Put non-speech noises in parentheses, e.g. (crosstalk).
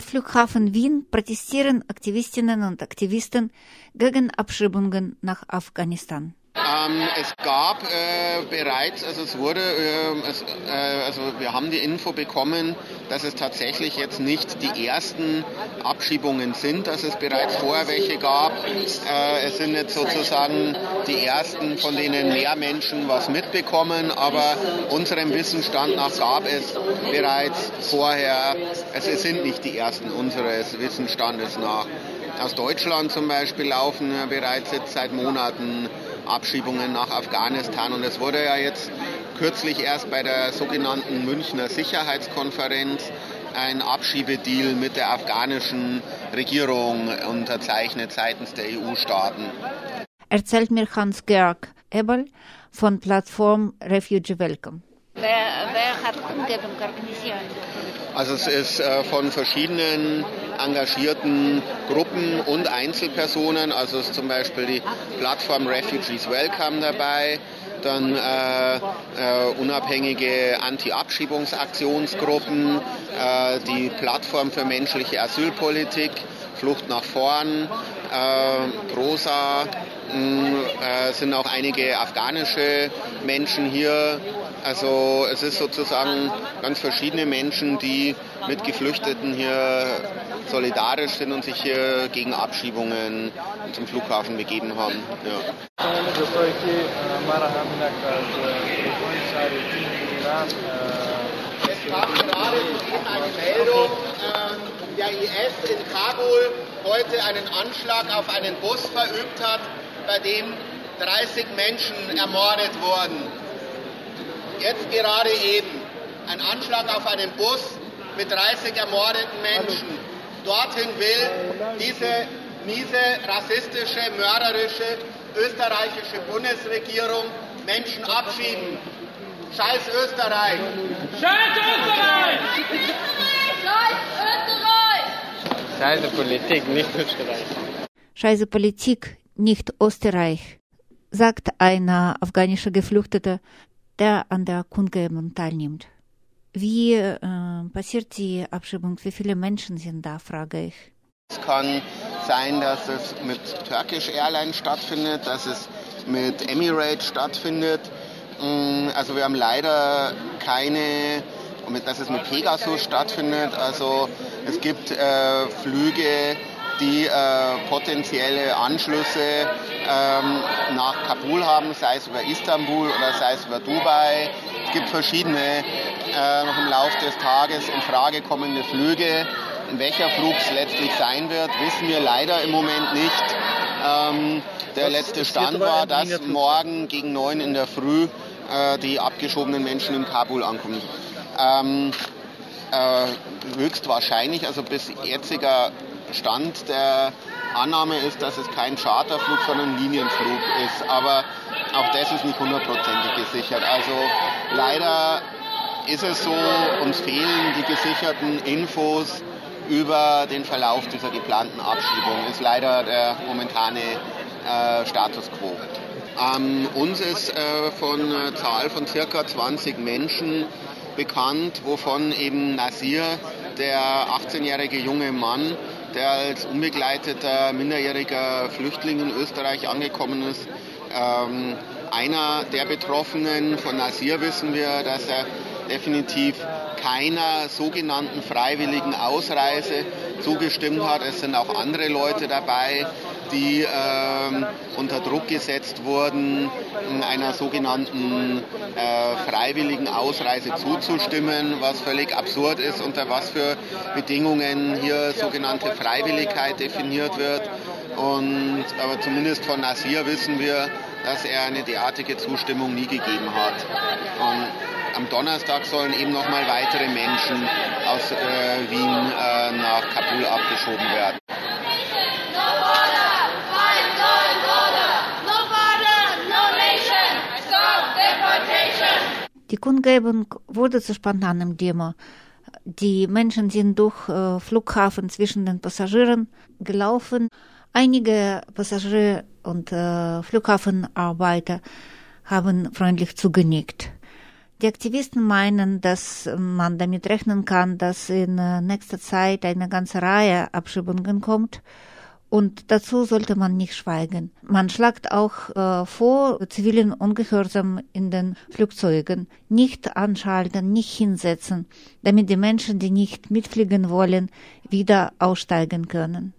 Flughafen Wien protestieren Aktivistinnen und Aktivisten gegen Abschiebungen nach Afghanistan. Ähm, es gab äh, bereits, also es wurde, äh, es, äh, also wir haben die Info bekommen, dass es tatsächlich jetzt nicht die ersten Abschiebungen sind, dass es bereits vorher welche gab. Äh, es sind jetzt sozusagen die ersten, von denen mehr Menschen was mitbekommen, aber unserem Wissensstand nach gab es bereits vorher, also es sind nicht die ersten unseres Wissensstandes nach. Aus Deutschland zum Beispiel laufen bereits jetzt seit Monaten Abschiebungen nach Afghanistan. Und es wurde ja jetzt kürzlich erst bei der sogenannten Münchner Sicherheitskonferenz ein Abschiebedeal mit der afghanischen Regierung unterzeichnet seitens der EU-Staaten. Erzählt mir Hans-Georg Ebel von Plattform Refugee Welcome. Wer, wer hat Kundgebung organisiert? Also es ist äh, von verschiedenen engagierten Gruppen und Einzelpersonen, also ist zum Beispiel die Plattform Refugees Welcome dabei, dann äh, äh, unabhängige Anti-Abschiebungsaktionsgruppen, äh, die Plattform für menschliche Asylpolitik, Flucht nach vorn, äh, Prosa, mh, äh, sind auch einige afghanische Menschen hier. Also es ist sozusagen ganz verschiedene Menschen, die mit Geflüchteten hier solidarisch sind und sich hier gegen Abschiebungen zum Flughafen begeben haben. Ja. Es kam gerade eben eine Meldung, äh, der IS in Kabul heute einen Anschlag auf einen Bus verübt hat, bei dem 30 Menschen ermordet wurden. Jetzt gerade eben ein Anschlag auf einen Bus mit 30 ermordeten Menschen. Dorthin will diese miese, rassistische, mörderische österreichische Bundesregierung Menschen abschieben. Scheiß Österreich! Scheiß Österreich! (laughs) Scheiße Politik, nicht Österreich. Scheiße Politik, nicht Österreich, sagt ein afghanischer Geflüchteter, der an der Kundgebung teilnimmt. Wie äh, passiert die Abschiebung? Wie viele Menschen sind da, frage ich. Es kann sein, dass es mit Turkish Airlines stattfindet, dass es mit Emirates stattfindet. Also wir haben leider keine, dass es mit Pegasus stattfindet. Also es gibt äh, Flüge, die äh, potenzielle Anschlüsse ähm, nach Kabul haben, sei es über Istanbul oder sei es über Dubai. Es gibt verschiedene äh, noch im Laufe des Tages in Frage kommende Flüge. In welcher Flug es letztlich sein wird, wissen wir leider im Moment nicht. Ähm, der letzte Stand war, dass morgen gegen neun in der Früh äh, die abgeschobenen Menschen in Kabul ankommen. Ähm, äh, höchstwahrscheinlich, also bis jetziger Stand der Annahme ist, dass es kein Charterflug, sondern Linienflug ist. Aber auch das ist nicht hundertprozentig gesichert. Also leider ist es so, uns fehlen die gesicherten Infos über den Verlauf dieser geplanten Abschiebung. Ist leider der momentane äh, Status quo. Ähm, uns ist äh, von einer Zahl von circa 20 Menschen bekannt, wovon eben Nasir, der 18-jährige junge Mann, der als unbegleiteter minderjähriger Flüchtling in Österreich angekommen ist, ähm, einer der Betroffenen. Von Nasir wissen wir, dass er definitiv keiner sogenannten freiwilligen Ausreise zugestimmt hat. Es sind auch andere Leute dabei, die ähm, unter Druck gesetzt wurden, einer sogenannten äh, freiwilligen Ausreise zuzustimmen, was völlig absurd ist, unter was für Bedingungen hier sogenannte Freiwilligkeit definiert wird. Und aber zumindest von Nasir wissen wir, dass er eine derartige Zustimmung nie gegeben hat. Und am Donnerstag sollen eben nochmal weitere Menschen aus äh, Wien äh, nach Kabul abgeschoben werden. Die Kundgebung wurde zu spontanem Demo. Die Menschen sind durch äh, Flughafen zwischen den Passagieren gelaufen. Einige Passagiere und äh, Flughafenarbeiter haben freundlich zugenickt. Die Aktivisten meinen, dass man damit rechnen kann, dass in nächster Zeit eine ganze Reihe Abschiebungen kommt. Und dazu sollte man nicht schweigen. Man schlagt auch äh, vor, zivilen Ungehorsam in den Flugzeugen nicht anschalten, nicht hinsetzen, damit die Menschen, die nicht mitfliegen wollen, wieder aussteigen können.